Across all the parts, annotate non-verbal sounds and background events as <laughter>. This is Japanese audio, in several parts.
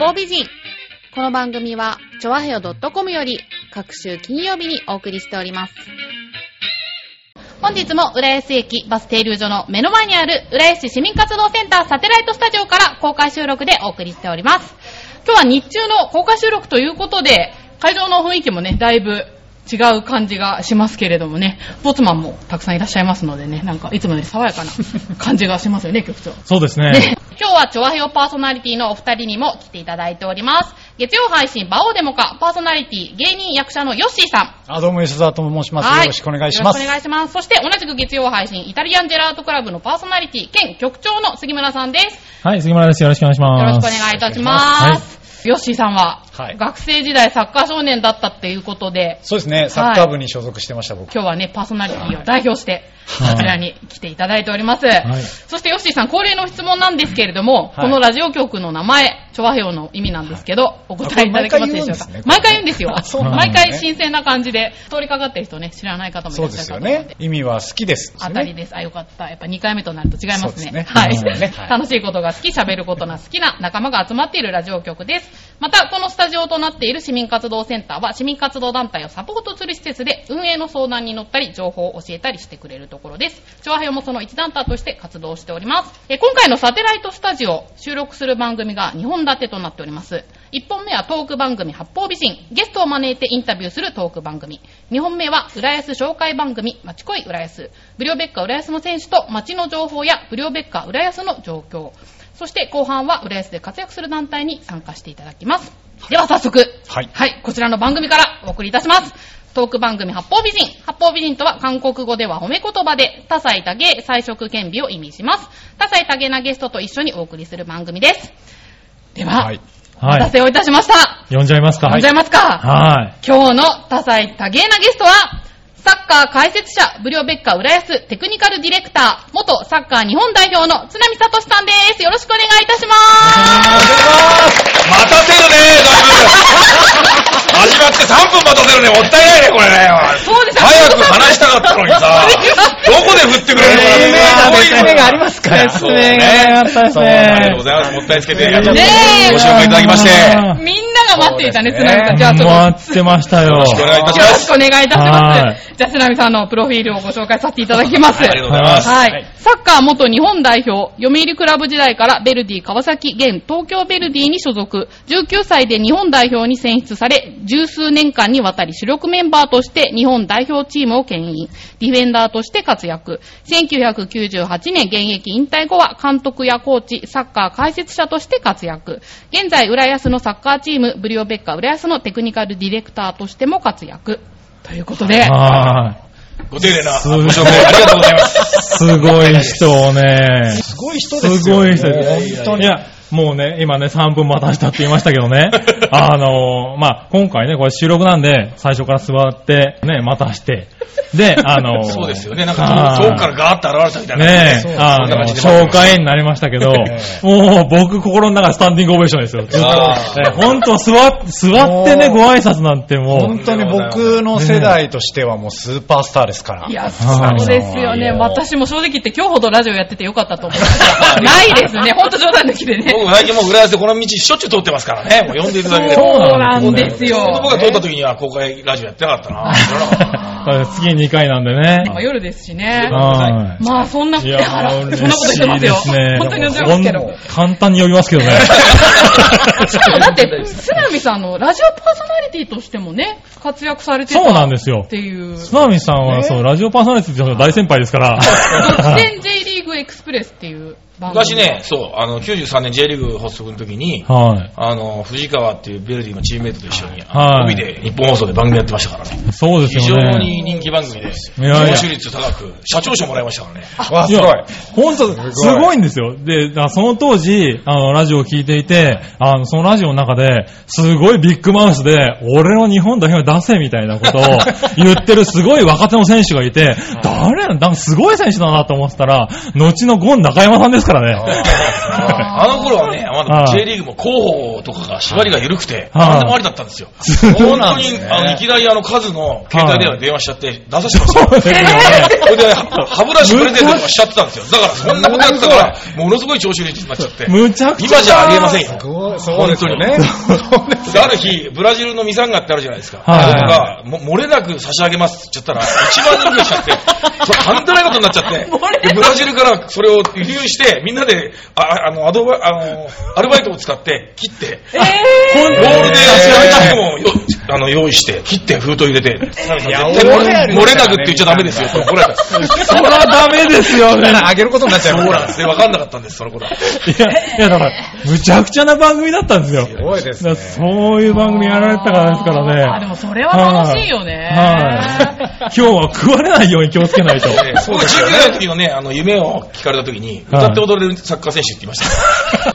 方美人。この番組は、ちょわへよ .com より、各週金曜日にお送りしております。本日も浦安駅バス停留所の目の前にある浦安市市民活動センターサテライトスタジオから公開収録でお送りしております。今日は日中の公開収録ということで、会場の雰囲気もね、だいぶ違う感じがしますけれどもね、ボツマンもたくさんいらっしゃいますのでね、なんかいつもより爽やかな <laughs> 感じがしますよね、局長。そうですね。ね、今日はチョアヘヨパーソナリティのお二人にも来ていただいております。月曜配信、バオデモカパーソナリティ、芸人役者のヨッシーさん。あ、どうも吉沢と申します。はいよろしくお願いします。よろしくお願いします。そして同じく月曜配信、イタリアンジェラートクラブのパーソナリティ、兼局長の杉村さんです。はい、杉村です。よろしくお願いします。よろしくお願いいたします。ヨッシーさんは、はい。学生時代サッカー少年だったっていうことで、そうですね、サッカー部に所属してました、僕。今日はね、パーソナリティを代表して、はいこちらに来ていただいております。いそして、ヨッシーさん、恒例の質問なんですけれども、はいこのラジオ局の名前、チョアヘヨの意味なんですけど、お答えいただけますでしょうか？毎毎回回言うんですよ毎回新鮮な感じで、通りかかってる人ね、知らない方もいらっしゃそうですよね。。意味は好きです。当たりです。あ、よかった。やっぱ2回目となると違いますね。すねはい <laughs> 楽しいことが好き、喋ることが好きな仲間が集まっているラジオ局です。また、このスタジオとなっている市民活動センターは、市民活動団体をサポートする施設で、運営の相談に乗ったり、情報を教えたりしてくれるところです。調和表もその一団体として活動しております。え今回のサテライトスタジオ、収録する番組が2本立てとなっております。1本目はトーク番組八方美人、ゲストを招いてインタビューするトーク番組。2本目は浦安紹介番組、まちこい浦安。ブリオベッカ浦安の選手と街の情報やブリオベッカ浦安の状況。そして後半は浦安で活躍する団体に参加していただきます。では早速、はいはい、こちらの番組からお送りいたします。トーク番組八方美人。八方美人とは韓国語では褒め言葉で多彩多芸、彩色兼備を意味します。多彩多芸なゲストと一緒にお送りする番組です。では、はい。お待たせをいたしました。呼んじゃいますか？呼んじゃいますか？はい。今日の多彩多芸なゲストは、サッカー解説者、ブリオベッカ浦安テクニカルディレクター、元サッカー日本代表の津波聡さんです。よろしくお願いいたします。待たせるね、だいぶ。始まって3分待たせるね、もったいないね、これね。そうです早く話したかったのにさ、<laughs> どこで振ってくれるのか説明がな説明がありますからそう説明がなかったですそうありがとうねご。ざいます。もったいつけて、ご紹介いただきまして。あみんなが待っていたね、津波さん。じゃあ、その、待ってましたよ。よろしくお願いいたしよろします。くお願いいたしはます。じゃあ、津波さんのプロフィールをご紹介させていただきます。ありがとうございます。はい。サッカー元日本代表、読売クラブ時代からベルディ川崎、現東京ベルディに所属、19歳で日本代表に選出され、十数年間にわたり主力メンバーとして日本代表チームを牽引、ディフェンダーとして活躍。1998年現役引退後は監督やコーチ、サッカー解説者として活躍。現在、浦安のサッカーチーム、ブリオベッカ浦安のテクニカルディレクターとしても活躍。ということで、はご丁寧なすご紹介ありがとうございます。い。すごい人をね。すごい人ですよ。すごい人いやいやいやです。本当に。いや、もうね、今ね、3分待たしたって言いましたけどね。<laughs> あのー、まあ、今回ね、これ収録なんで、最初から座って、ね、待たして。で、あのー、<laughs> そうですよね。なんかはい遠くからガーッと現れたみたいな。ねえ、あそんなの、紹介になりましたけどえ、もう僕心の中スタンディングオベーションですよ。ずっと本当座っ、座ってね、ご挨拶なんてもう、本当に僕の世代としてはもうスーパースターですから。いや、はいそうですよね。私も正直言って今日ほどラジオやっててよかったと思います。ないですね。ほんと冗談抜きでね。僕最近もう浦安でこの道しょっちゅう通ってますからね。<laughs> もう呼んでいただければ。そうなんですよ。僕が通った時には公開ラジオやってなかったな。知らなかったな次2回なんでね。今夜ですしね。はい。まあそんな、そんな嬉こと言ってますよ。しいですね。本当に呼んでますけど。簡単に呼びますけどね。しかもだって、須波さんのラジオパーソナリティとしてもね、活躍されてたそうなんですよっ。ていう。つなみさんは、そう、ラジオパーソナリティとしての大先輩ですから。独占 J リーグエクスプレスっていう。昔ね、そう、あの、93年 J リーグ発足の時に、はい。あの、藤川っていうベルディのチームメイトと一緒に、はい帯で日本放送で番組やってましたからね。そうです非よね。常に人気番組で、聴取率高く、社長賞もらいましたからね。わ、すごい。ほんと、すごいんですよ。で、その当時、あの、ラジオを聞いていて、あの、そのラジオの中で、すごいビッグマウスで、俺の日本代表出せみたいなことを <laughs> 言ってるすごい若手の選手がいて、誰やなんかすごい選手だなと思ってたら、後のゴン中山さんですからね。あの頃はね、まだはい J リーグも広報とかが縛りが緩くて、はい何でもありだったんですよ。本当に、あの、いきなりあの数の携帯電話に電話しちゃって、出させてましたよ。それで、<laughs> 歯ブラシプレゼントとかしちゃってたんですよ。だからそんなことやってたから、ものすごい調子になっちゃって。むちゃくちゃ。今じゃありえませんよ。そうですよね。である日、ブラジルのミサンガってあるじゃないですか。はいあれとか、も漏れなく差し上げますって言っちゃったら、1万人ぐらいしちゃって、それとんでもないことになっちゃって、<laughs> でブラジルからそれを輸入して、みんなで、ああの、アドバ、あの、アルバイトを使って、切って、本ボールで差し上げた人もよあの用意して、切って封筒入れて、絶対漏れなくって言っちゃダメですよって怒られた。そうそりゃダメですよね。あげることになっちゃいますなんですね。わかんなかったんです、その頃は。いや、いやだから、むちゃくちゃな番組だったんですよ。すごいですねそういう番組やられてたからですからね。あ、でもそれは楽しいよね。はい。今日は食われないように気をつけないと。僕、<laughs> 19歳の時のね、あの、夢を聞かれた時に、歌って踊れるサッカー選手って言いまし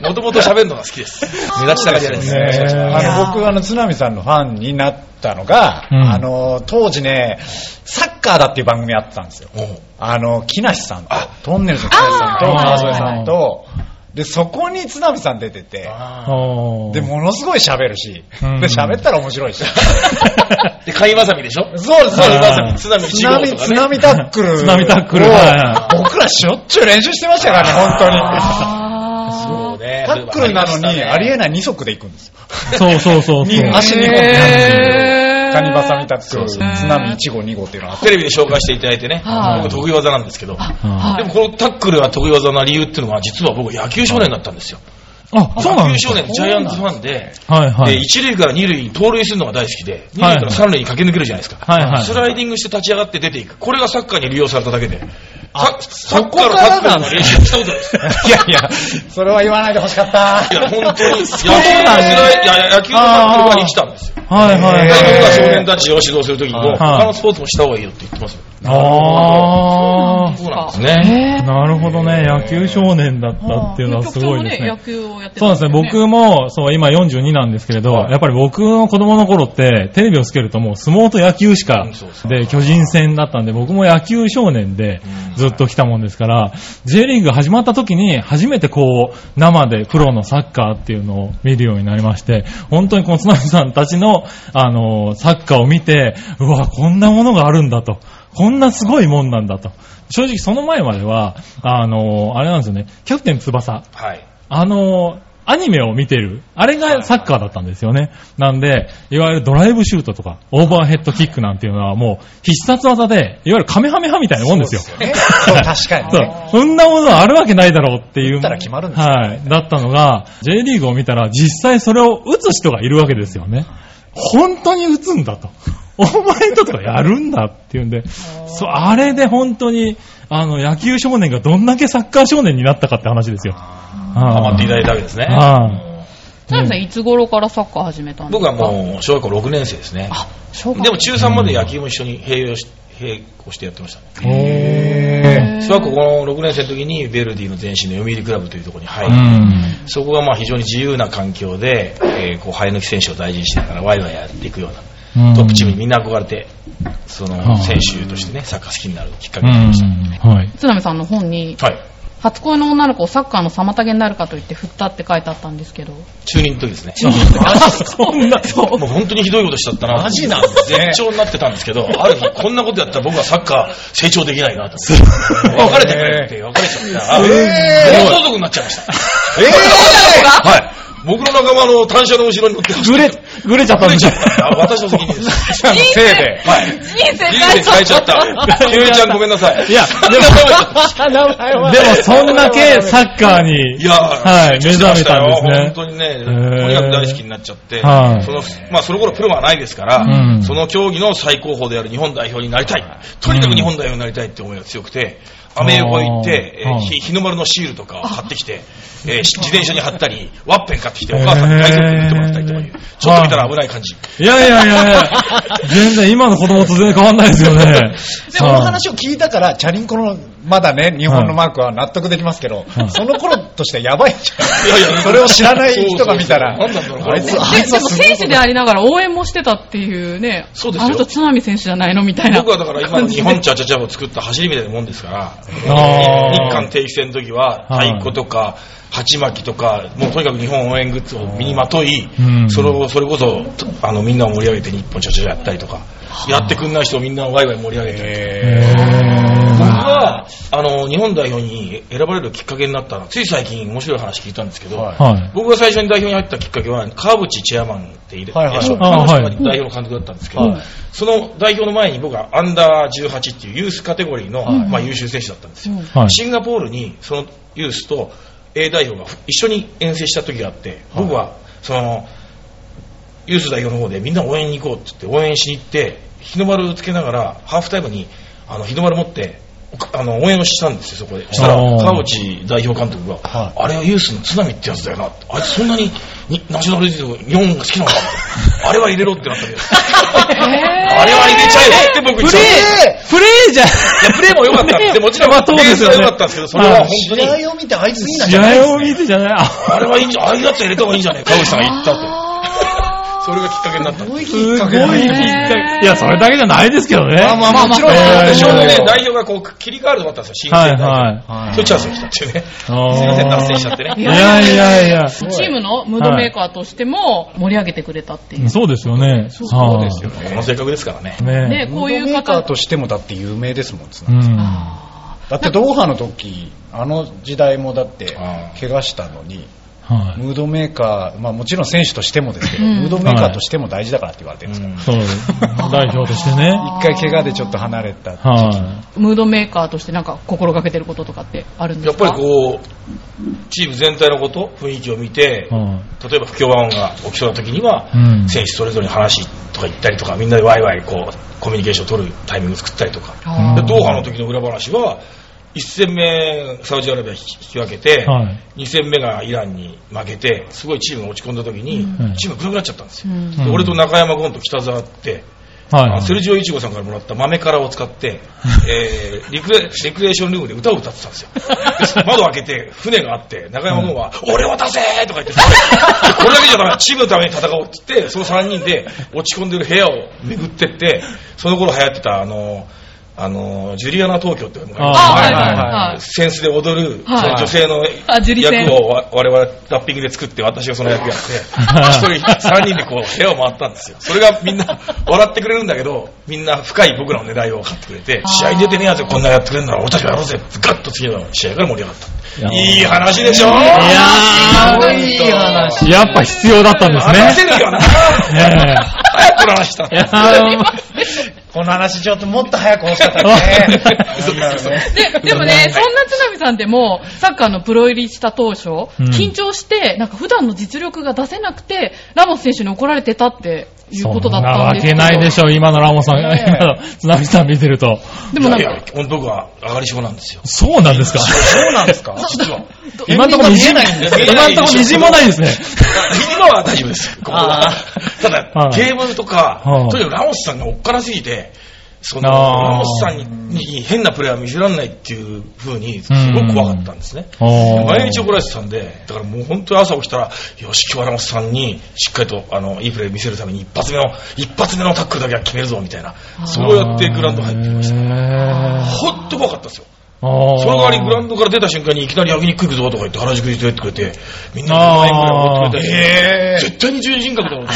た。<laughs> もともと喋るのが好き <laughs> です。目立ちたがり屋です。ねあの僕、あの、津波さんのファンになったのが、うんあの、当時ね、サッカーだっていう番組やってたんですよ。あの、木梨さんとあ、トンネルズの木梨さんと、川添さんと、で、そこに津波さん出てて、で、ものすごい喋るし、うんで、喋ったら面白いし。<laughs> で、貝まさみでしょ？そうです、そうです。はい津波津1号波。津波タックルを。津波タックルはい僕らしょっちゅう練習してましたからね、本当に。あそうね。タックルなのに、ありえない2足で行くんですよ。そうそうそうそう。<laughs> に足2本でカニバサミタックル、そうそう津波1号2号っていうのがあって。テレビで紹介していただいてね、はい僕得意技なんですけど、ーでもこのタックルが得意技な理由っていうのが、実は僕野球少年だったんですよ。あ、そうなんですか野球少年、ジャイアンツファンで、で、はいはい。一塁から二塁に盗塁するのが大好きで、二はい塁から三塁に駆け抜けるじゃないですか。はいはいスライディングして立ち上がって出ていく。これがサッカーに利用されただけで。あササッカーのタックルの練習したことです。いやいや、それは言わないでほしかった。いや、本当に、野球のスそうなんです野球のタックルが生きたんですよ。はいはい僕はい。が少年たちを指導するときにも、はい他のスポーツもした方がいいよって言ってますよ。あー。そうなんですね。なるほどね。野球少年だったっていうのはすごいですね野。球をやってそうですね。僕も、そう、今42なんですけれど、はいやっぱり僕の子供の頃って、テレビをつけるともう相撲と野球しかで、巨人戦だったんで、僕も野球少年でうんずっと来たもんですから、J リーグが始まった時に、初めてこう、生でプロのサッカーっていうのを見るようになりまして、本当にこの津波さんたちの、あの、サッカーを見て、うわ、こんなものがあるんだと。こんなすごいもんなんだと。正直その前までは、あの、あれなんですよね、キャプテン翼。はい。あの、アニメを見てる。あれがサッカーだったんですよね。なんで、いわゆるドライブシュートとか、オーバーヘッドキックなんていうのはもう必殺技で、いわゆるカメハメハみたいなもんですよ。ねそう <laughs> 確かにそうね。。そんなものはあるわけないだろうっていう。打ったら決まるんですよはい。だったのが、J リーグを見たら実際それを打つ人がいるわけですよね。本当に打つんだと。お前とかやるんだっていうんで、そう、あれで本当に、あの、野球少年がどんだけサッカー少年になったかって話ですよ。ハマっていただいたわけですね。はい。田辺さん、いつ頃からサッカー始めたんですか？僕はもう小学校6年生ですね。あ、小学でも中3まで野球も一緒に併用し並行してやってましたね。へ小学校この6年生の時にヴェルディの前身の読売クラブというところに入うり、ん。そこがまあ非常に自由な環境で、えーこう生え抜き選手を大事にしながらワイワイやっていくようなうんトップチームにみんな憧れて、そはのい選手としてね、サッカー好きになるきっかうけになりました。ん。はい。津波さんの本に、はい。初恋の女の子をサッカーの妨げになるかと言って振ったって書いてあったんですけど。中任の時ですね。<laughs> そんな、もう本当にひどいことしちゃったな。マジなんですね絶頂になってたんですけど、<laughs> ある日こんなことやったら僕はサッカー成長できないなと。<laughs> 別れてくれって別れちゃったら、え暴走族になっちゃいました。えーはい。僕の仲間の単車の後ろに乗って走ぐれぐれちゃったんですよ。あ私の責任です。あのせいで。はい。人生変えちゃった。ひよりちゃんごめんなさい。いや、でも、でもそんだけサッカーに、いやはい、目覚めたんですね。本当にね、ーとにかく大好きになっちゃって、はいその、まあその頃プロはないですから、うんその競技の最高峰である日本代表になりたい。とにかく日本代表になりたいって思いが強くて、アメ横行って、えー日の丸のシールとかを買ってきて、えーし自転車に貼ったり、<laughs> ワッペン買ってきて、お母さんに体操服見てもらったりとかいう、ちょっと見たら危ない感じ。いやいやいやいや、<laughs> 全然今の子供と全然変わんないですよね。で、この話を聞いたから、チャリンコのまだね、日本のマークは納得できますけど、はいその頃としてはやばいんじゃないいやいやそれを知らない人が見たら、あいつ、であいつは選手でありながら応援もしてたっていうね、そうですよ。あの人、津波選手じゃないのみたいな。僕はだから今の日本チャチャチャを作った走りみたいなもんですから、日韓定期戦の時ははい。太鼓とか、鉢巻きとか、もうとにかく日本応援グッズを身にまとい、うん。それを、それこそ、あの、みんなを盛り上げて日本チャチャチャやったりとか、やってくんない人をみんなワイワイ盛り上げて。へ僕は、あの、日本代表に選ばれるきっかけになったのは、つい最近面白い話聞いたんですけど、はい。はい。僕が最初に代表に入ったきっかけは、川淵チェアマンっている、はいはい。いらっしゃるあはい。川淵代表の監督だったんですけど、はい。その代表の前に僕はアンダー18っていうユースカテゴリーの、はい。まあ、優秀選手だったんですよ。はい。シンガポールにそのユースと A 代表が一緒に遠征した時があって、僕はそのユース代表の方でみんな応援に行こうって言って応援しに行って日の丸つけながらハーフタイムにあの日の丸持ってあの応援をしたんですよそこで。そしたら川内代表監督が、はい。あれはユースの津波ってやつだよな。あいつそんなににナショナルリーグ日本が好きなのか。<laughs> あれは入れろってなったけど。あれは入れちゃえって僕言っちゃう。プレーじゃいやプレーも良かったんですもちろんまあそうですよね。レースは良かったんですけどそれは本当に。試合を見てあいついいんだじゃない試合を見てじゃない。ああれはいいんじゃん、ああいうやつ入れた方がいいんじゃない川口さんが言ったと。それがきっかけになったす。すごいきっかけいや、それだけじゃないですけどね。まあまあもちろんまあまあでちょうどねえー、代表がこう切り替わるとこだったんですよ、新はい生代表。はい。そういうチャンスが来たっていうね。すいません、脱線しちゃってね。いやいやいや。チームのムードメーカーとしても盛り上げてくれたっていう。そうですよね。そうですよこの性格ですからね。ねね、こういう方ムードメーカーとしてもだって有名ですもん。だってドーハの時、あの時代もだって怪我したのに、はい。ムードメーカー、まあもちろん選手としてもですけど、うんムードメーカーとしても大事だからって言われてるんですから。うんそう、代表としてね。<laughs> 一回怪我でちょっと離れた。はムードメーカーとしてなんか心がけてることとかってあるんでやっすかぱりこう、チーム全体のこと、雰囲気を見てい。、は例えば不協和音が起きそうな時には、うん選手それぞれに話とか言ったりとか、みんなでワイワイこう、コミュニケーションを取るタイミングを作ったりとか。ドーハの時の裏話は、1戦目、サウジアラビア引き分けて、はい2戦目がイランに負けて、すごいチームが落ち込んだ時に、うんチームが暗くなっちゃったんですよ。うんで俺と中山ゴンと北沢って、はい。あセルジオイチゴさんからもらった豆からを使って、<laughs> えーリクレレクレーションルームで歌を歌ってたんですよ。で <laughs> 窓を開けて船があって、中山ゴンは、俺を出せーとか言って、で <laughs> これだけじゃダメ、チームのために戦おうって言って、その3人で落ち込んでる部屋を巡ってって、その頃流行ってた、あの、あの、ジュリアナ東京っていうのがああはいはいはいはい。センスで踊る、はいその女性の役をわ我々ラッピングで作って私がその役やって、<laughs> 一人三人でこう部屋を回ったんですよ。それがみんな笑ってくれるんだけど、みんな深い僕らの狙いを分かってくれて、試合に出てねえやつこんなやってくれるなら俺たちもやろうぜガッと次の試合から盛り上がった。いやいい話でしょ？いやーいい話やっぱ必要だったんですね。話せるよな。<laughs> え早くこの話した。この話ちょっともっと早く欲しかったね。で、<laughs> でもね、そんな津波さんでも、サッカーのプロ入りした当初、うん。緊張して、なんか普段の実力が出せなくて、ラモス選手に怒られてたっていうことだったんですけど。そんなわけないでしょ、今のラモさん、ねえ今の <laughs> 津波さん見てると。でもなんかいやいや、僕は上がり症なんですよ。そうなんですか？そうなんですか？<laughs> 実は。今んところえないんですよ今んところ虹もないですね。今は大丈夫です。ここはあ。ただ、はいゲームとか、はいとにかくラモスさんがおっからすぎて、その、ラモスさんに変なプレーは見せられないっていう風に、すごく怖かったんですね。毎日怒られてたんで、だからもう本当に朝起きたら、よし、今日はラモスさんにしっかりと、あの、いいプレー見せるために一発目の、一発目のタックルだけは決めるぞ、みたいな。そうやってグラウンド入ってました。た。ほんと怖かったですよ。その代わりグラウンドから出た瞬間にいきなり焼肉行くぞとか言って原宿に連れてってくれて、みんな5万円ぐらい持ってくれて、絶対に十字人格だろ <laughs>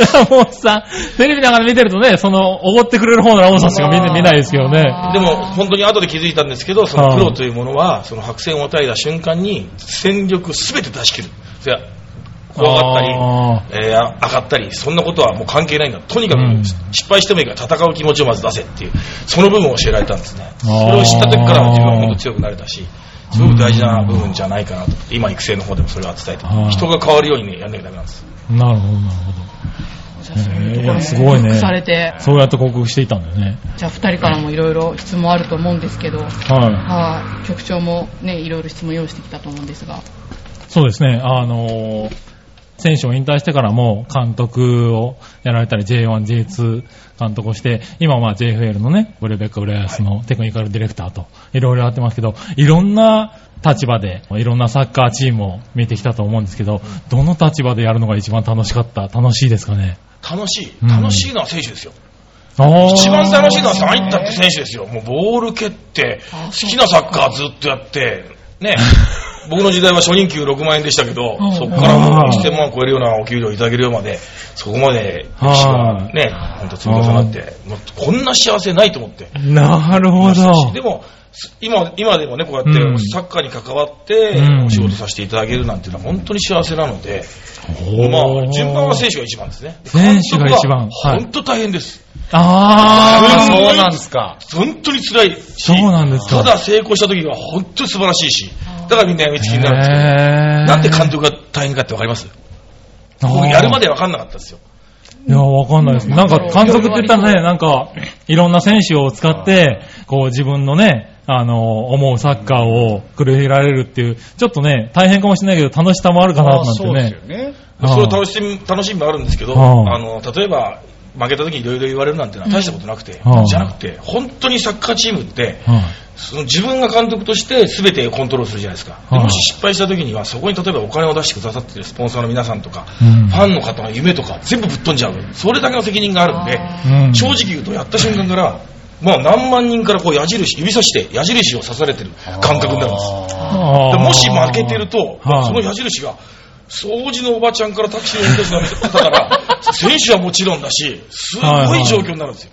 ラモスさん、テレビなんかで見てるとね、その、おごってくれる方のラモスさんしか見,、見ないですけどね。でも本当に後で気づいたんですけど、そのプロというものは、その白線を与えた瞬間に戦力すべて出し切る。それは怖かったり、あえーあ上がったり、そんなことはもう関係ないんだ。とにかくうん失敗してもいいから戦う気持ちをまず出せっていう、その部分を教えられたんですね。それを知った時から自分は本当強くなれたし、すごく大事な部分じゃないかなと。今育成の方でもそれは伝えてはい、人が変わるようにね、やんなきゃダメなんです。ーなるほど、なるほど。じゃあそういうともすごいねされて、そうやって克服していたんだよね。じゃあ二人からもいろいろ質問あると思うんですけど、ははい、局長もね、いろいろ質問用意してきたと思うんですが。い。そうですね、あのー選手を引退してからも監督をやられたり J1、J2 監督をして、今はまあ JFL のね、ブレベッカ・浦安のテクニカルディレクターといろいろやってますけど、いろんな立場で、いろんなサッカーチームを見てきたと思うんですけど、どの立場でやるのが一番楽しかった？楽しいですかね？楽しい。うん楽しいのは選手ですよ。一一番楽しいのは入ったって選手ですよ。もうボール蹴って、好きなサッカーずっとやって、ね。<laughs> 僕の時代は初任給6万円でしたけどうん、そこからもう1000万超えるようなお給料いただけるようまで、そこまで歴史がね、ほんと積み重なって、もうこんな幸せないと思って。なるほど。でも、今、今でもね、こうやってうん。サッカーに関わってうん。お仕事させていただけるなんていうのは本当に幸せなので、まあ、順番は選手が一番ですね。選手が一番。はい。本当大変です。ああーそうなんですか。本当に辛いし、そうなんですか。ただ成功した時は本当に素晴らしいし、だからみんなやみつきー。になるんですけど、なんで監督が大変かってわかります？僕やるまでわかんなかったですよ。いや、わかんないです。なんか、監督って言ったらね、なんか、いろんな選手を使って、こう自分のね、あの、思うサッカーを繰り広げられるっていう、ちょっとね、大変かもしれないけど、楽しさもあるかな、なんてそうですねよ。ね。そういう楽しみ、楽しみもあるんですけど、あの、例えば、負けた時にいろいろ言われるなんてのは大したことなくて、うんじゃなくて、本当にサッカーチームって、はいその自分が監督として全てコントロールするじゃないですか。ではいもし失敗した時には、そこに例えばお金を出してくださってるスポンサーの皆さんとか、うんファンの方の夢とか、全部ぶっ飛んじゃう。それだけの責任があるんで、うん正直言うとやった瞬間から、まあ何万人からこう矢印、指さして矢印を刺されてる感覚になるんです。もし負けてると、はいその矢印が、掃除のおばちゃんからタクシーの運転手の方から、<laughs> 選手はもちろんだし、すごい状況になるんですよ。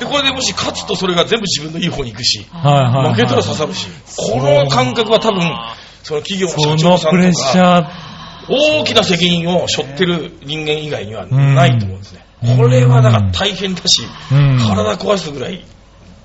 で、これでもし勝つとそれが全部自分のいい方に行くし、負けたら刺さるし、この感覚は多分、その企業の社そ長さんとか、大きな責任を背負ってる人間以外にはないと思うんですね。うんこれはだから大変だし、うん体壊すぐらい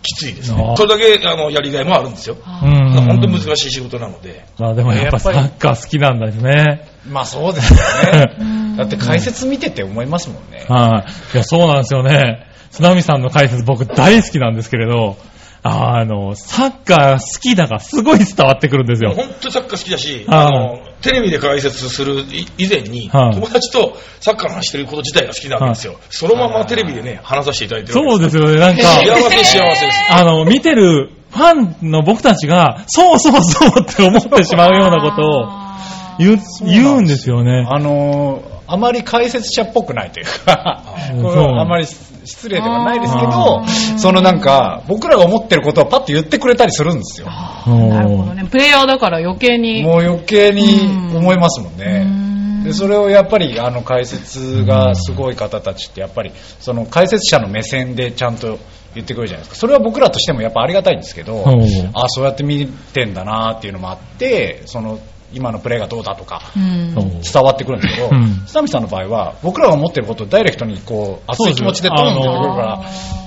きついです。ねそれだけあのやりがいもあるんですよ。うん本当に難しい仕事なので。まあでもやっぱサッカー好きなんですね。<laughs> まあそうですよね。だって解説見てて思いますもんね。はい。いや、そうなんですよね。津波さんの解説僕大好きなんですけれど、あの、サッカー好きだがすごい伝わってくるんですよ。本当にサッカー好きだし、はいあの、テレビで解説するい以前に、はい友達とサッカーの話してること自体が好きなんですよ。そのままテレビでね、話させていただいてるそうですよね、なんか、幸せ幸せです。あの、見てるファンの僕たちが、そうそうそうって思ってしまうようなことを言う言うんですよね。あのーあまり解説者っぽくないというか、<laughs> あまり失礼ではないですけあど、そのなんか、僕らが思ってることをパッと言ってくれたりするんですよ。なるほどね。プレイヤーだから余計に。もう余計に思いますもんうね。んでそれをやっぱりあの解説がすごい方たちってやっぱりその解説者の目線でちゃんと言ってくれるじゃないですかそれは僕らとしてもやっぱありがたいんですけど、うんあそうやって見てんだなっていうのもあってその今のプレーがどうだとか伝わってくるんですけど、うん。津波さんの場合は僕らが思ってることをダイレクトにこう熱い気持ちでトーンってくるから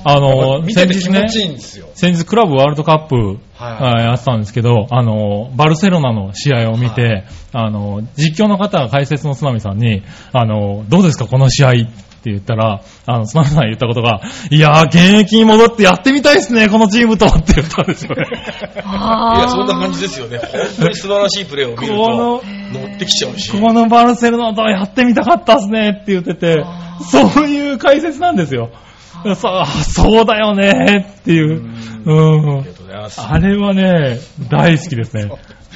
あの、見てて気先日ね持ちいいんですよ。先日クラブワールドカップ、はい。あやってたんですけど、あの、バルセロナの試合を見て、あの、実況の方が解説の津波さんに、あの、どうですかこの試合って言ったら、あの、津波さんが言ったことが、いやー、現役に戻ってやってみたいですね、このチームとって言ったんですよね。<laughs> いや、そんな感じですよね。本当に素晴らしいプレーを見るこのと、乗ってきちゃうし。ここのバルセロナとやってみたかったっすねって言ってて、そういう解説なんですよ。さあ、そうだよねっていう。うんありがとうございます。あれはね、大好きですね。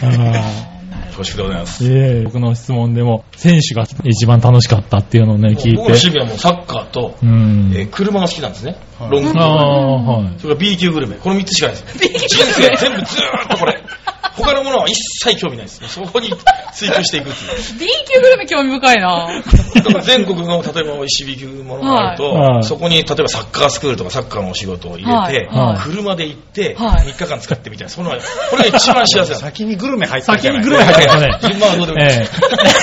あ恐縮でございます。ーいえ僕の質問でも、選手が一番楽しかったっていうのをね、聞い僕の趣て。味はもうサッカーと、うん。えー車が好きなんですね。はいロングああ、はい。それから B 級グルメ。この3つしかないです。人生全部ずーっとこれ。他のものは一切興味ないです。そこに追求していくっていう。<laughs> B 級グルメ興味深いなだから全国の例えば美味しい B 級ものがあると、はいそこに例えばサッカースクールとかサッカーのお仕事を入れて、はいはい車で行って、はい3日間使ってみたいな。そのこれが一番幸せ。<laughs> 先にグルメ入って先にグルメ入ってね。<laughs> 順番はどうでもいい。え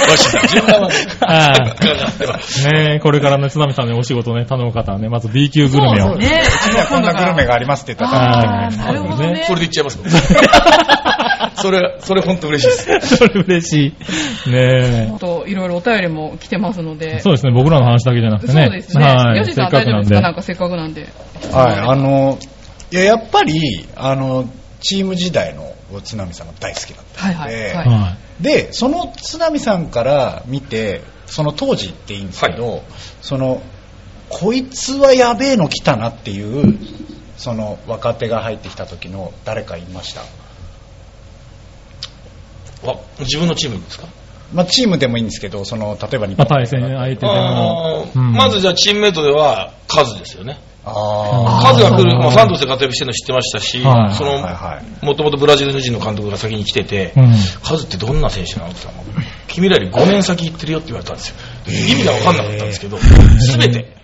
えよし、順番はね。あサッカーがあってばねえ、これからね、津波さんにお仕事ね、頼む方はね、まず B 級グルメを。そうねうちにはこんなグルメがありますって言ったらあーはいなるほどね。それで言っちゃいますもん。<laughs> それ、それ本当嬉しいです。それ嬉しい。ねあと、いろいろお便りも来てますのえ。で。そうですね、僕らの話だけじゃなくてね。そうですね。はい。ヨシさんせっかくなんで大丈夫ですか。なんかせっかくなんで。はい、あの、いや、やっぱり、あの、チーム時代の津波さんが大好きだったはいはい。ええはいはで、その津波さんから見て、その当時っていいんですけど、そのこいつはやべえの来たなっていうその若手が入ってきた時の誰かいました、わ自分のチームですか？まあ、チームでもいいんですけどその例えば日まあ、本対戦相手でも。うん。まずじゃあチームメイトではカズですよね。あカズが来る、まあ、サントスで活躍してるの知ってましたし、はい。その、もともとブラジル人の監督が先に来てて、うん。カズってどんな選手なの？って言ったら、君らより5年先行ってるよって言われたんですよ。で意味が分かんなかったんですけど、すべて、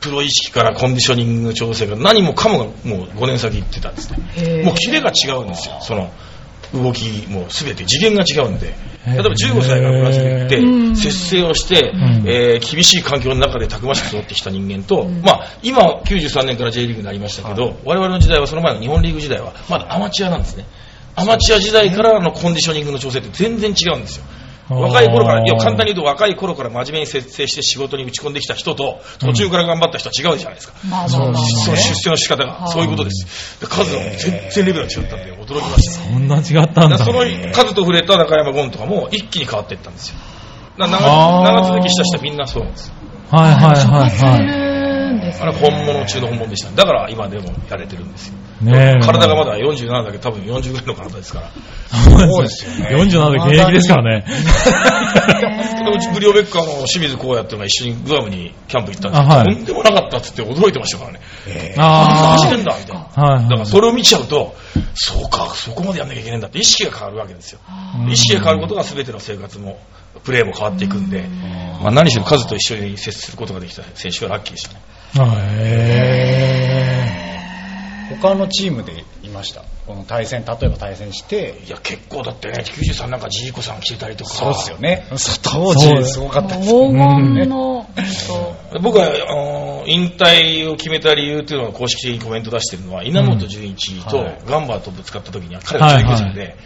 プロ意識からコンディショニング調整が何もかもがもう5年先行ってたんですね。もうキレが違うんですよ。その、動きもすべて次元が違うんで。例えば15歳からブラジル行ってう、ん節制をして、んえー厳しい環境の中でたくましく育ってきた人間と、まあ、今は93年から J リーグになりましたけど、我々の時代はその前の日本リーグ時代はまだアマチュアなんですね。アマチュア時代からのコンディショニングの調整って全然違うんですよ。若い頃から、いや、簡単に言うと若い頃から真面目に節制して仕事に打ち込んできた人と、途中から頑張った人は違うじゃないですか。まあまあまあまあその出世の仕方が、そういうことです。で数は全然レベルが違ったんで驚きました。そんな違ったんだ。その数と触れた中山ゴンとかも一気に変わっていったんですよ。な長長続きした人はみんなそうなんです。はいはいはいすはですあれ本物中の本物でした。だから今でもやれてるんですよ。い。ねえ。体がまだ47だけど多分40ぐらいの体ですから。そうですよね。47で現役ですからね。で <laughs> うちブリオベッカーの清水光也っていうのが一緒にグアムにキャンプ行ったんですけど、あはいとんでもなかったっつって驚いてましたからね。あ走れんだみたいな。あ。はいだからはい。それを見ちゃうと、そうか、そこまでやんなきゃいけないんだって意識が変わるわけですよ。うん意識が変わることが全ての生活も、プレーも変わっていくんで、まあ、何しろ数と一緒に接することができた選手がラッキーでしたね。へ他のチームでいました？この対戦例えば対戦していや、結構だってね、93なんかジーコさん来てたりとか。そうですよね。当時。すごかったです。黄金の、本僕は、あの引退を決めた理由っていうのを公式的にコメント出してるのは、稲本潤一とはい。ガンバーとぶつかった時には彼が中継者で、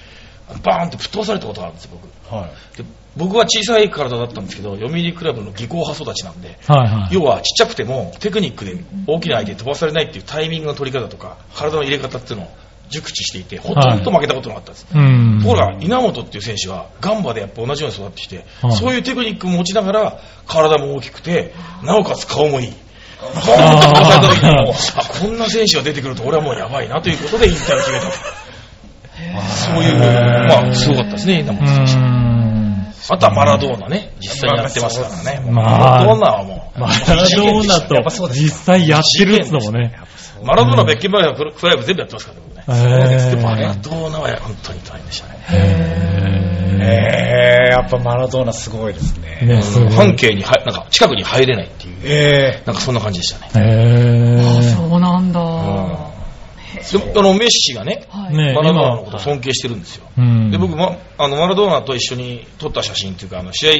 バーンって吹っ飛ばされたことがあるんですよ、僕。はいで僕は小さい体だったんですけど、読売クラブの技巧派育ちなんで、ーはいはい。要はちっちゃくてもテクニックで大きな相手に飛ばされないっていうタイミングの取り方とか、体の入れ方っていうのを熟知していて、ほとんど負けたことなかったんです。うん。ところが、稲本っていう選手は、ガンバでやっぱ同じように育ってきて、はいそういうテクニックを持ちながら、体も大きくて、なおかつ顔もいい。ボーンと飛ばされた時にも、あ、こんな選手が出てくると俺はもうやばいなということで引退を決めたと。そういう、まあ、すごかったですね、稲う本選手。ん。あとはマラドーナね、実際にやってますからね。まあマラドーナはもう、マラドーナと実際やってるっつのもね。マラドーナ、ベッケンバーガー、クライブ全部やってますからね、でもマラードーナは本当に大変でしたね。へえー、やっぱマラドーナすごいですねー。ね。半径に入、なんか近くに入れないっていう、えなんかそんな感じでしたね。へ。でもあのメッシがね、はい。ねマラドーナのことを尊敬してるんですよ。うん。で僕、ま、あのマラドーナと一緒に撮った写真っていうか、あの試合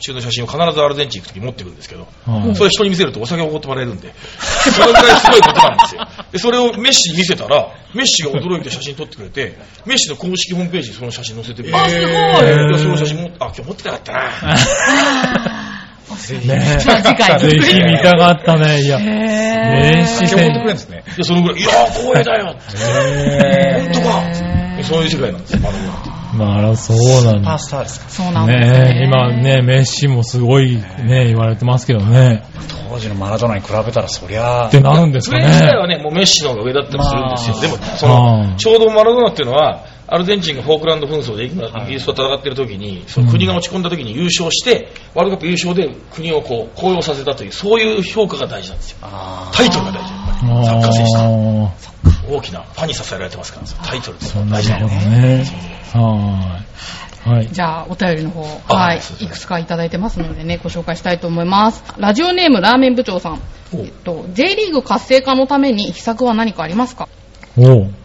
中の写真を必ずアルゼンチン行くとき持ってくるんですけど、はいそれ人に見せるとお酒をおごってもらえるんで、それぐらいすごいことなんですよ。で、それをメッシに見せたら、メッシが驚いて写真撮ってくれて、メッシの公式ホームページにその写真載せてくれて、あ、すごい。いやその写真も、あ、今日持ってなかったな。<laughs> ねじゃあ次回ぜひ見たかったね。いや、へメッシー、選持ってくれるんですねで、そのぐらい、いやー、光栄だよって。え本当かそういう世界なんですよ、マラドーナって。まあ、そうなんだパー。スターですかそうなんですねね。今ね、メッシもすごいね、言われてますけどね。当時のマラドーナに比べたらそりゃってなるんですかプレー自体はね。ね、もうメッシの方が上だったりするんですよ。まあでも、そあの、ーちょうどマラドーナっていうのは、アルゼンチンがフォークランド紛争でイギリスと戦ってる時に、その国が落ち込んだ時に優勝して、ワールドカップ優勝で国をこう、高揚させたという、そういう評価が大事なんですよ。あタイトルが大事、やっぱり。サッカー選手とあー大きなファンに支えられてますから、タイトルってそんな大事なのね。ね。はい。はい。じゃあ、お便りの方、あはいいくつかいただいてますのでね、ご紹介したいと思います。ラジオネームラーメン部長さん。おえっと、J リーグ活性化のために秘策は何かありますか？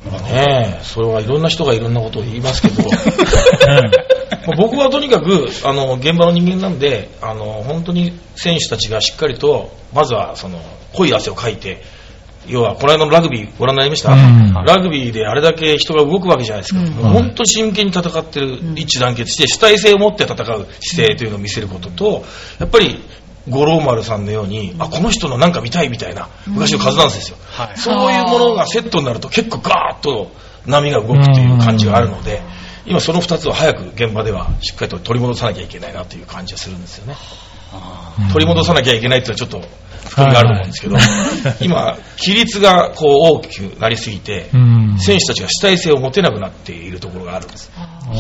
まあねそれはいろんな人がいろんなことを言いますけど、<laughs> 僕はとにかくあの現場の人間なんであの本当に選手たちがしっかりとまずはその濃い汗をかいて要はこの間のラグビーご覧になりました、うん。ラグビーであれだけ人が動くわけじゃないですか、うん。本当に真剣に戦ってる、一致団結して主体性を持って戦う姿勢というのを見せることとやっぱり五郎丸さんのように、あこの人のなんか見たいみたいな昔の数なんですよ、はい。そういうものがセットになると結構ガーッと波が動くという感じがあるので、今その2つを早く現場ではしっかりと取り戻さなきゃいけないなという感じがするんですよね。取り戻さなきゃいけないっていうのはちょっと含みがあると思うんですけど、今、規律がこう大きくなりすぎて、うん選手たちが主体性を持てなくなっているところがあるんです。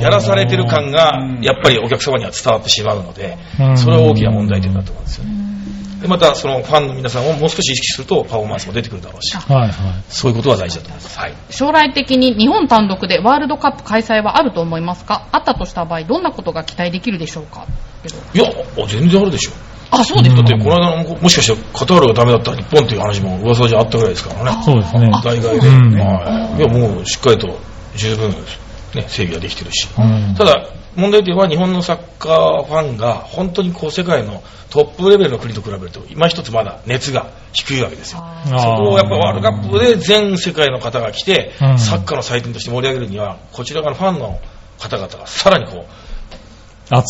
やらされてる感が、やっぱりお客様には伝わってしまうのでう、んそれは大きな問題点だと思うんですよね。でまた、そのファンの皆さんをもう少し意識すると、パフォーマンスも出てくるだろうし、はいはい。そういうことは大事だと思います。はい。将来的に日本単独でワールドカップ開催はあると思いますか？あったとした場合、どんなことが期待できるでしょうか？いや、あ全然あるでしょ。あ、そうですか。だって、この間の、もしかしてカタールがダメだった？ら日本っていう話も噂じゃあったぐらいですからね。そうですね。大概で。うんはい。いや、もうしっかりと十分、ね、整備ができてるし。うんただ、問題点は日本のサッカーファンが本当にこう世界のトップレベルの国と比べると、今一つまだ熱が低いわけですよ。そこをやっぱワールドカップで全世界の方が来て、うんサッカーの祭典として盛り上げるには、こちら側のファンの方々がさらにこう、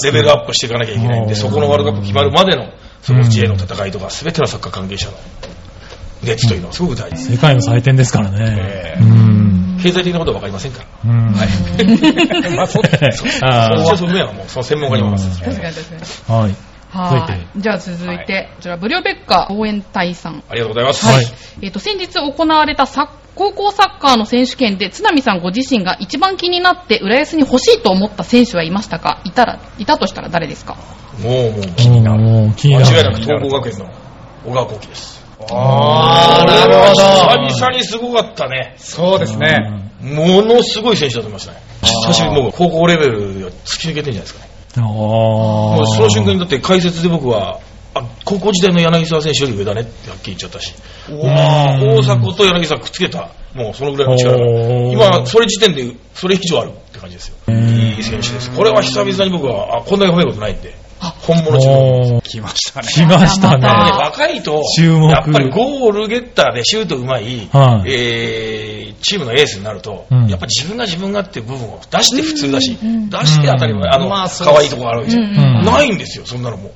レベルアップしていかなきゃいけないんで、うんそこのワールドカップ決まるまでの、その J の戦いとか、すべてのサッカー関係者の熱というのはすごく大事です。世界の祭典ですからねえ。うん。経済的なことはわかりませんから。うん。はい。<laughs> まあそうですそそはその面はもう、その専門家に任せます。確かに確かに。はい。は続いい。じゃあ続いて、こちら、ブリオベッカ応援隊さん。ありがとうございます。はいえっ、と、先日行われたサッ高校サッカーの選手権で、津波さんご自身が一番気になって、浦安に欲しいと思った選手はいましたか？いたら、いたとしたら誰ですか？もう、もう気になる。もう気になる。間違いなく東邦学園の小川幸輝です。あー、なるほど。久々にすごかったね。そうですね。ものすごい選手だと思いましたね。久しぶりに僕、高校レベルが突き抜けてるんじゃないですかね。あーもうその瞬間にだって解説で僕は、あ、高校時代の柳沢選手より上だねってはっきり言っちゃったし、あー大迫と柳沢くっつけた、もうそのぐらいの力。が今、それ時点でそれ以上あるって感じですよ。いい選手です。これは久々に僕は、あ、こんなに褒めることないんで、本物チーム。おー。来ましたね。来ましたね。ね若いと、注目。やっぱりゴールゲッターでシュートうまい、はい。えーチームのエースになると、うん。やっぱ自分が自分がっていう部分を出して普通だし、うんうん出して当たり前、あの、可愛いところあるわけじゃん。うんうん。ないんですよ、そんなのもう。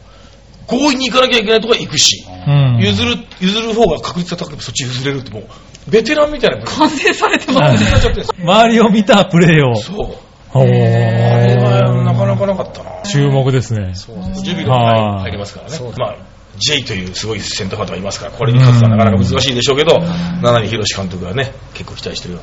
強引に行かなきゃいけないとこは行くし、うん譲る、譲る方が確率が高くてそっち譲れるってもう、ベテランみたいな。完成されてはいますね。周りを見たプレーを。そう。おあれはーなかなかなかったな。注目ですね。ジュビロにはい入りますからね。まあ、J というすごいセンターフォワードがいますから、これに勝つのはなかなか難しいでしょうけど、七海博監督がね、結構期待してるよ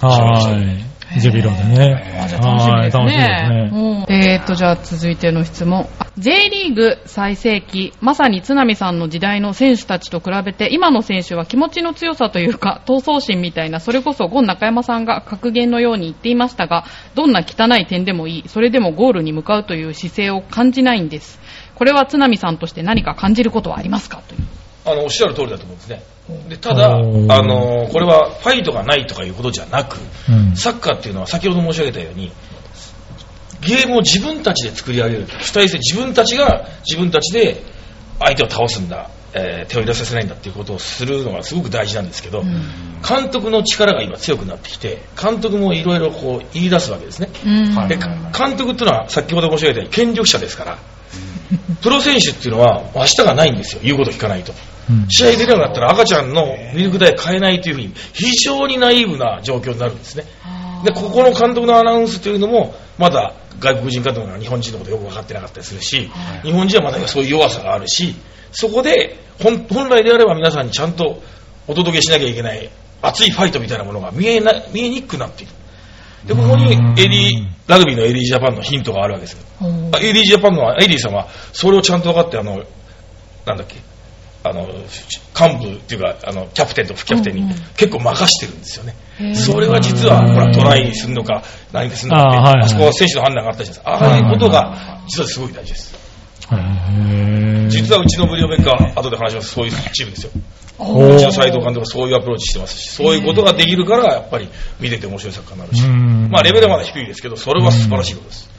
うなね。はい。ジュビロでね。じゃあ楽しみですはい楽しみですね。ね。うんえーっと、じゃあ続いての質問。J リーグ最盛期、まさに津波さんの時代の選手たちと比べて、今の選手は気持ちの強さというか、闘争心みたいな、それこそゴン中山さんが格言のように言っていましたが、どんな汚い点でもいい、それでもゴールに向かうという姿勢を感じないんです。これは津波さんとして何か感じることはありますか？という。あの、おっしゃる通りだと思うんですね。でただ、あの、これはファイトがないとかいうことじゃなく、うんサッカーっていうのは先ほど申し上げたように、ゲームを自分たちで作り上げる。主体性、自分たちが自分たちで相手を倒すんだ、えー手を入れさせないんだっていうことをするのがすごく大事なんですけど、監督の力が今強くなってきて、監督もいろいろこう言い出すわけですね。うんはいで監督っていうのは先ほど申し上げたように権力者ですから、プロ選手っていうのは明日がないんですよ、言うこと聞かないと。うん試合出れなかったら赤ちゃんのミルク代買えないというふうに非常にナイーブな状況になるんですね。で、ここの監督のアナウンスというのも、まだ外国人監督が日本人のことよく分かってなかったりするし、日本人はまだそういう弱さがあるし、そこで本本来であれば皆さんにちゃんとお届けしなきゃいけない熱いファイトみたいなものが見えな見えにくくなっている。で、ここにエリー、ラグビーのエリージャパンのヒントがあるわけですよ。うんエリージャパンのエリーさんは、それをちゃんと分かって、あの、なんだっけ、あの、幹部っていうか、あの、キャプテンと副キャプテンに結構任してるんですよね。それは実は、ほら、トライにするのか、何かするのかあそこは選手の判断があったじゃないですか。ああいうことが、実はすごい大事です。実はうちのブリオベッカー、後で話します、そういうチームですよ。おうちの斎藤監督はそういうアプローチしてますし、そういうことができるから、やっぱり見てて面白いサッカーになるし、うんまあレベルはまだ低いですけど、それは素晴らしいことです。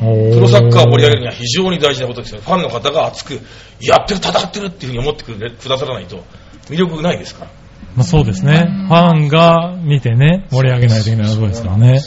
プロサッカーを盛り上げるには非常に大事なことですよ。ファンの方が熱く、やってる、戦ってるっていうふうに思ってくれくださらないと、魅力ないですから。まあそうですね。ファンが見てね、盛り上げないといけないことですからね。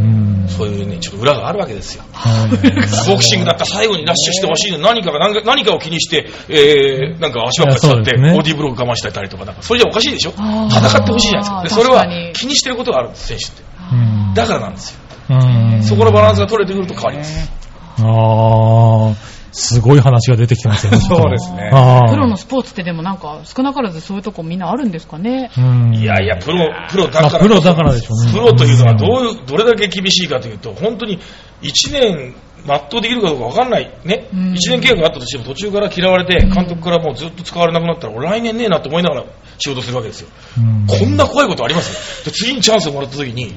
うん。そういうね、ちょっと裏があるわけですよ。はい <laughs> ボクシングだったら最後にラッシュしてほしいの何かが何か何かを気にして、えー、なんか足ばっかり使って、ボディーブローク我慢したりとか、なんかそれじゃおかしいでしょ戦ってほしいじゃないですか。で、それは気にしてることがあるんです、選手って。うんだからなんですよ。うんそこのバランスが取れてくると変わります。ああ、すごい話が出てきてますよね。<laughs> そうですねプロのスポーツってでもなんか少なからずそういうとこみんなあるんですかね。うんいやいや、プロ、プロだから。まあプロだからでしょうねプロというのはどういう、どれだけ厳しいかというと、本当に1年全うできるかどうか分かんない。ね。うん1年契約があったとしても途中から嫌われて、監督からもうずっと使われなくなったら、俺来年ねえなと思いながら仕事するわけですよ。うんこんな怖いことありますで次にチャンスをもらった時に、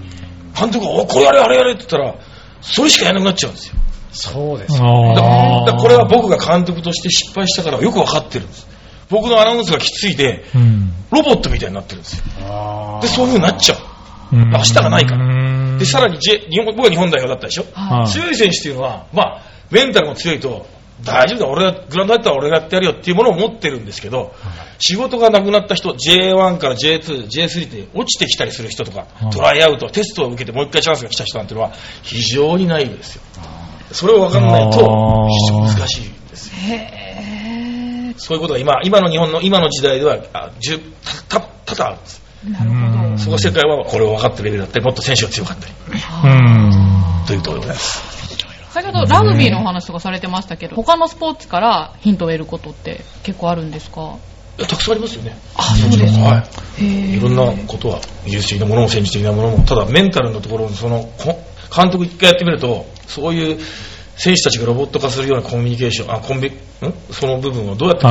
監督が、おこれやれ、あれやれって言ったら、それしかやらなくなっちゃうんですよ。そうですよ。あーだこれは僕が監督として失敗したからよく分かってるんです。僕のアナウンスがきついで、うんロボットみたいになってるんですよ。で、そういう風になっちゃう。うん明日がないからうんで、さらに J、日本僕は日本代表だったでしょ？はい強い選手っていうのは、まあ、メンタルも強いと、大丈夫だ、俺が、グラウンド入ったら俺がやってやるよっていうものを持ってるんですけど、仕事がなくなった人、J1 から J2、J3 って落ちてきたりする人とかはい、トライアウト、テストを受けてもう一回チャンスが来た人なんていうのは、非常にないんですよ。それを分かんないと、非常に難しいんですよ。へそういうことが今、今の日本の今の時代では、あた、た、多々あるんです。ー。なるほど。うんそこ世界はこれを分かってるレベルだったり、もっと選手が強かったり、うんというところでございます。先ほどラグビーのお話とかされてましたけど、他のスポーツからヒントを得ることって結構あるんですか？いやたくさんありますよね。あ、そうですか。はい。いろんなことは、技術的なものも戦術的なものも、ただメンタルのところのその、こ監督一回やってみると、そういう選手たちがロボット化するようなコミュニケーション、あ、コンビ、ん？その部分をどうやって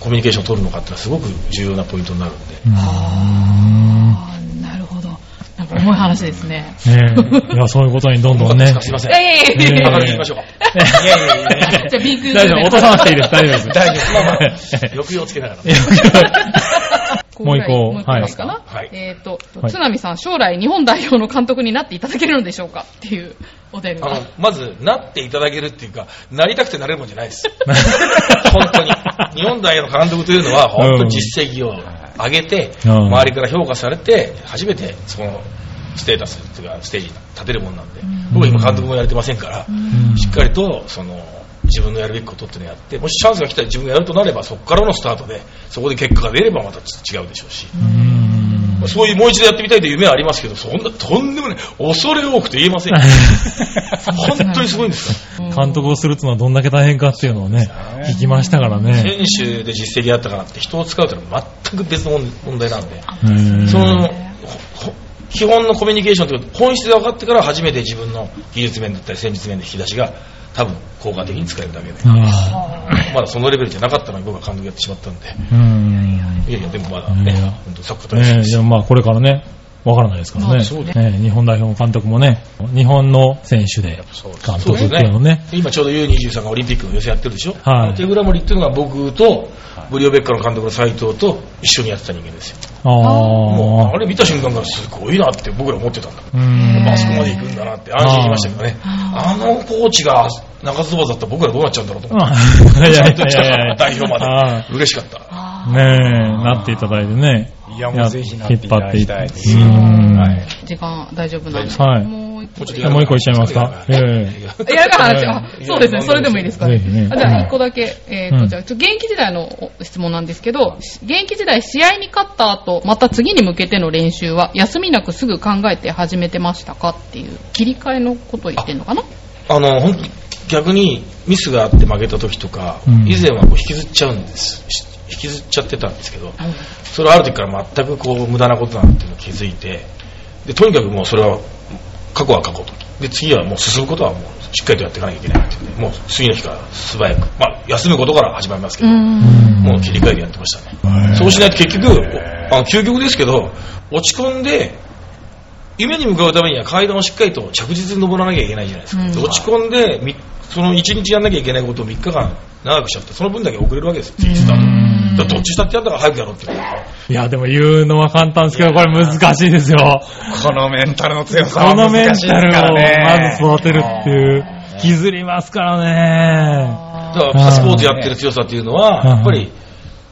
コミュニケーションを取るのかっていうのはすごく重要なポイントになるんで。あーなるほど。なんか重い話ですね。ねえ。いや、そういうことにどんどんね。すいません。ええね明るく言いましょうか。いやいやいやいやじゃあ、ビッグ大丈夫、落とさなくていいです。大丈夫です。大丈夫まあまあ、抑揚をつけながら。もう一個もう一個はいいいか？な、はい。えっ、と、はい。津波さん、将来日本代表の監督になっていただけるのでしょうか？っていうお便りがあの。まず、なっていただけるっていうか、なりたくてなれるもんじゃないです。<laughs> 本当に。<laughs> 日本代表の監督というのは、本当に実績を上げて、うん。周りから評価されて、初めてそのステータスというか、ステージに立てるもんなんで、僕は今監督もやれてませんから、うん。しっかりと、その、自分のやるべきことっていうのをやって、もしチャンスが来たら自分がやるとなれば、そこからのスタートで、そこで結果が出ればまた違うでしょうし、そういうもう一度やってみたいという夢はありますけど、そんなとんでもない、恐れ多くて言えませんよ。<laughs> 本当にすごいんですから。監督をするっていうのはどんだけ大変かっていうのをね、聞きましたからね。選手で実績あったからって人を使うというのは全く別の問題なんで、うんその基本のコミュニケーションというか本質で分かってから初めて自分の技術面だったり戦術面で引き出しが多分効果的に使えるだけで、あまだそのレベルじゃなかったのに僕は監督やってしまったんで、いやいや、でもまだね本当サッカー大好きねですまあこれからね、わからないですからね。そうですね日本代表の監督もね、日本の選手で監督っていうのをね、今ちょうど U23 がオリンピックの予選やってるでしょ、はい手倉森っていうのが僕と、ブリオベッカの監督の斉藤と一緒にやってた人間ですよ。もうああれ見た瞬間からすごいなって僕ら思ってたんだ。あ。うんあそこまで行くんだなって安心しましたけどね。あのコーチが中津飛ばだったら僕らどうなっちゃうんだろうと思って。<laughs> 代表まあで。嬉しかった。ねえ、なっていただいてね。いや、もうぜひなっていただきたいです。時間大丈夫なんで。はい。もう一個。もう一個いっちゃいますか？えや、だから、あそうですね、それでもいいですか？ね。じゃあ、一個だけ、えっと、うん。じゃあ、ちょ現役時代のお質問なんですけど、現役時代、試合に勝った後、また次に向けての練習は、休みなくすぐ考えて始めてましたかっていう、切り替えのことを言ってんのかな？あの、逆にミスがあって負けた時とか、うん。以前はこう引きずっちゃうんです。し引きずっちゃってたんですけど、それはある時から全くこう無駄なことだなっていうのを気づいて、で、とにかくもうそれは過去は過去と。で、次はもう進むことはもうしっかりとやっていかなきゃいけないっていうもう次の日から素早く、まあ休むことから始まりますけど、うん。もう切り替えてやってましたね。そうしないと結局、あの究極ですけど、落ち込んで、夢に向かうためには階段をしっかりと着実に登らなきゃいけないじゃないですか。うんで落ち込んで、みその1日やんなきゃいけないことを3日間長くしちゃって、その分だけ遅れるわけですよ、次スタート。どっちしたってやったから早くやろうって。いや、でも言うのは簡単ですけど、これ難しいですよ。このメンタルの強さこはのメンタ難しいですルをからね。まず育てるっていう、削りますからね。だからパスポーツやってる強さっていうのは、うんやっぱり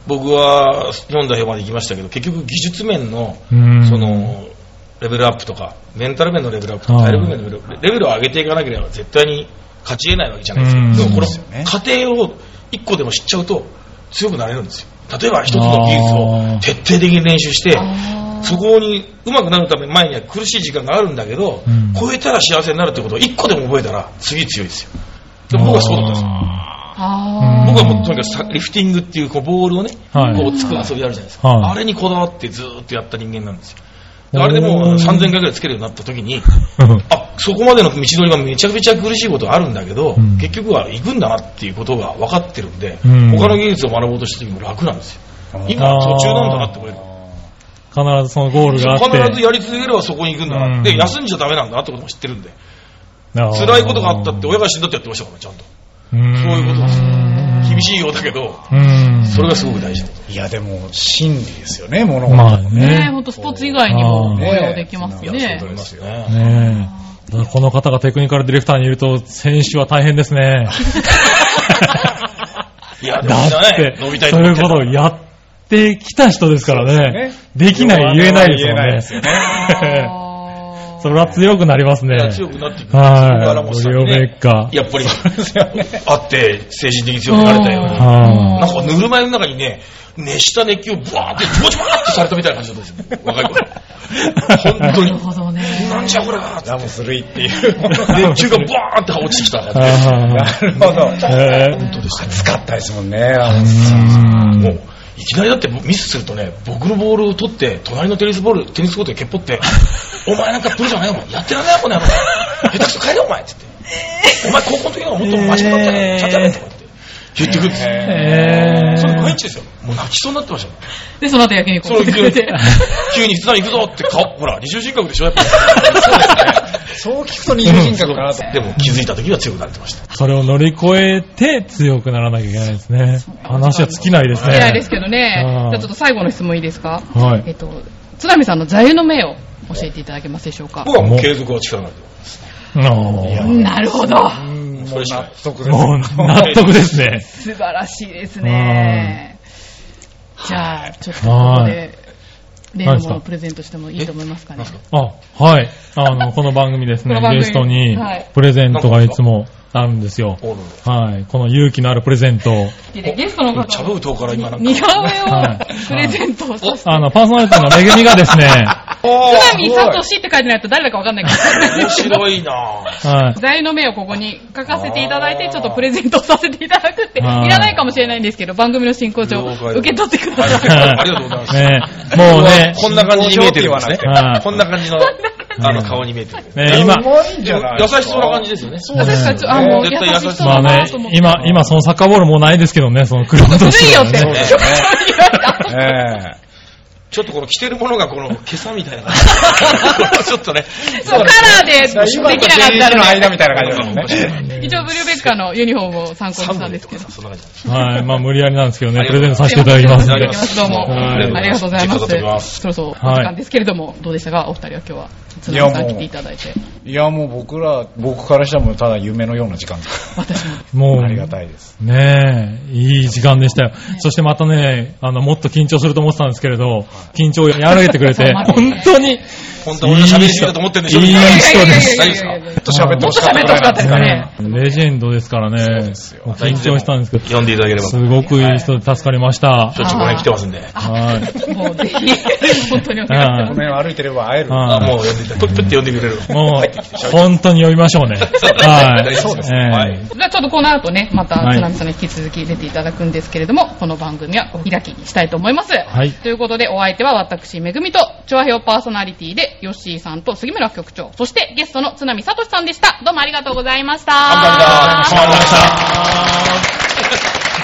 僕は日本代表まで行きましたけど、結局技術面のうんそのレベルアップとか、メンタル面のレベルアップとか、うん体力面のレベルレベルを上げていかなければ絶対に勝ち得ないわけじゃないですうんか。でもこの過程を一個でも知っちゃうと強くなれるんですよ。例えば一つの技術を徹底的に練習して、そこに上手くなるために前には苦しい時間があるんだけど、うん超えたら幸せになるってことを一個でも覚えたら次強いですよ。でも僕はそうだったんですよ。僕はもうとにかくさリフティングっていうこうボールをね、はいこうつく遊びあるじゃないですか。はいあれにこだわってずーっとやった人間なんですよ。であれでもうおー3000回ぐらいつけるようになった時に、<laughs> あ、そこまでの道のりがめちゃくちゃ苦しいことあるんだけど、うん結局は行くんだなっていうことが分かってるんで、うん他の技術を学ぼうとした時も楽なんですよ。今途中なんだなって思える。必ずそのゴールがあって。必ずやり続ければそこに行くんだな。うんで、休んじゃダメなんだなってことも知ってるんで、辛いことがあったって親が死んだってやってましたから、ちゃんと。そういうことですしいようだけど、うん。それがすごく大事。いや、でも、真理ですよね、物事。まあねね。ほんとスポーツ以外にも応用できますいや、ねそう。思いますよね。この方がテクニカルディレクターにいると、選手は大変ですね。いや、で <laughs> もだって、伸びたいそういうことをやってきた人ですからね。できない、言えないですよね。<laughs> それは強くなりますね。強くなっていく。はい。オリオそこからもうさねベッカ。やっぱり、<laughs> あって、精神的に強くなれたように。うんはなんかぬるま湯の中にね、熱した熱気をブワーって、ボチバーってされたみたいな感じだったんですよ。若い頃。<laughs> 本当になる。ほどね。なんじゃこれはラムするいっていう。熱中がバーンって落ちてきた <laughs> 感じなるほど。本当でしたね。暑かったですもんね、もう、いきなりだってミスするとね、僕のボールを取って、隣のテニスボール、テニスコートで蹴っぽって、<laughs> お前なんかプロじゃないよ、お前。やってらんないよ、この野郎。下手くそ帰れよ、お前。つって。お前高校の時の方がもっと真面目だったよ。ちゃんとやれとか言って。言ってくるんですよ。えそれ毎日ですよ。もう泣きそうになってましたもん。で、その後焼肉そうをしてくれて。急に <laughs> 津波行くぞって顔、ほら、二重人格でしょ、やっぱり。<laughs> そうですね。そう聞くと二重人格かなと。でも気づいた時は強くなってました。それを乗り越えて強くならなきゃいけないですね。話は尽きないですね。嫌いですけどね。じゃあちょっと最後の質問いいですか？はいえっと、津波さんの座右の銘を教えていただけますでしょうか？僕はもう継続は力なんで。あなるほど。うんもそう納得です。ーもう納得ですね。素晴らしいですね。じゃあ、ちょっとここで、例のものをプレゼントしてもいいと思いますかね。あ、はい。あの、この番組ですねゲストにはいプレゼントがいつもあるんですよ。はい。この勇気のあるプレゼントを。でゲストの方茶封筒から今なんか。似顔絵はをプレゼントをさせて。あの、パーソナリティのめぐみがですね、津波さとしって書いてないと誰だかわかんないから。面白いなぁ。はい。座右の銘をここに書かせていただいて、ちょっとプレゼントさせていただくって、いはいらないかもしれないんですけど、番組の進行上、受け取ってください。ありがとうございます。ねもうね、こんな感じに見えてるんですねはい。こんな感じの、あの、顔に見えてる。ね今、うまいんじゃない優しそうな感じですよね。あ確かにちょあ、もう優絶対優しそうまあね。今、今そのサッカーボールもうないですけどね、その車と古いしてはね。よって。ちょっとこの着てるものがこの、今朝みたいな感じ。<laughs> ちょっとね。そう、カラーでできなかったのら間みたいな感じですね。一応ブリューベッカーのユニフォームを参考にしたんですけど。はい。まあ無理やりなんですけどね、プレゼントさせていただきますんでありがとうございます。どうも。はいありがとうございま。すそろそろお時間ですけれども、どうでしたか？お二人は今日は。津波さん来ていただいて。いや、もう僕ら、僕からしたらもうただ夢のような時間です。私も。もう、ありがたいです。ねえ、いい時間でしたよ。そしてまたね、あの、もっと緊張すると思ってたんですけれど、緊張を和らげてくれて、<laughs> 本当に、本当は俺が喋りすぎだと思ってるんでしょいい人です大丈夫ですか？いやいやいやいやちょっと喋ってほしかったですかね。レジェンドですからね。緊張したんですけど、呼んでいただければ。すごくいい人で助かりました。しょっちゅうこの辺来てますんで。はい。もうぜひ、本当にお願いします。この辺歩いてれば会える。はいあ、もう呼んでいただ <laughs> プップって呼んでくれる。もう、本当に呼びましょうね。はい。そうですええはいじゃあちょっとこの後ね、またはい津波さんに引き続き出ていただくんですけれども、この番組はお開きにしたいと思います。はいということで、お相手は私、めぐみと、調和表パーソナリティで、ヨッシーさんと杉村局長、そしてゲストの津波さとしさんでした。どうもありがとうございました。ありがとうございましたありがとうございました。<laughs>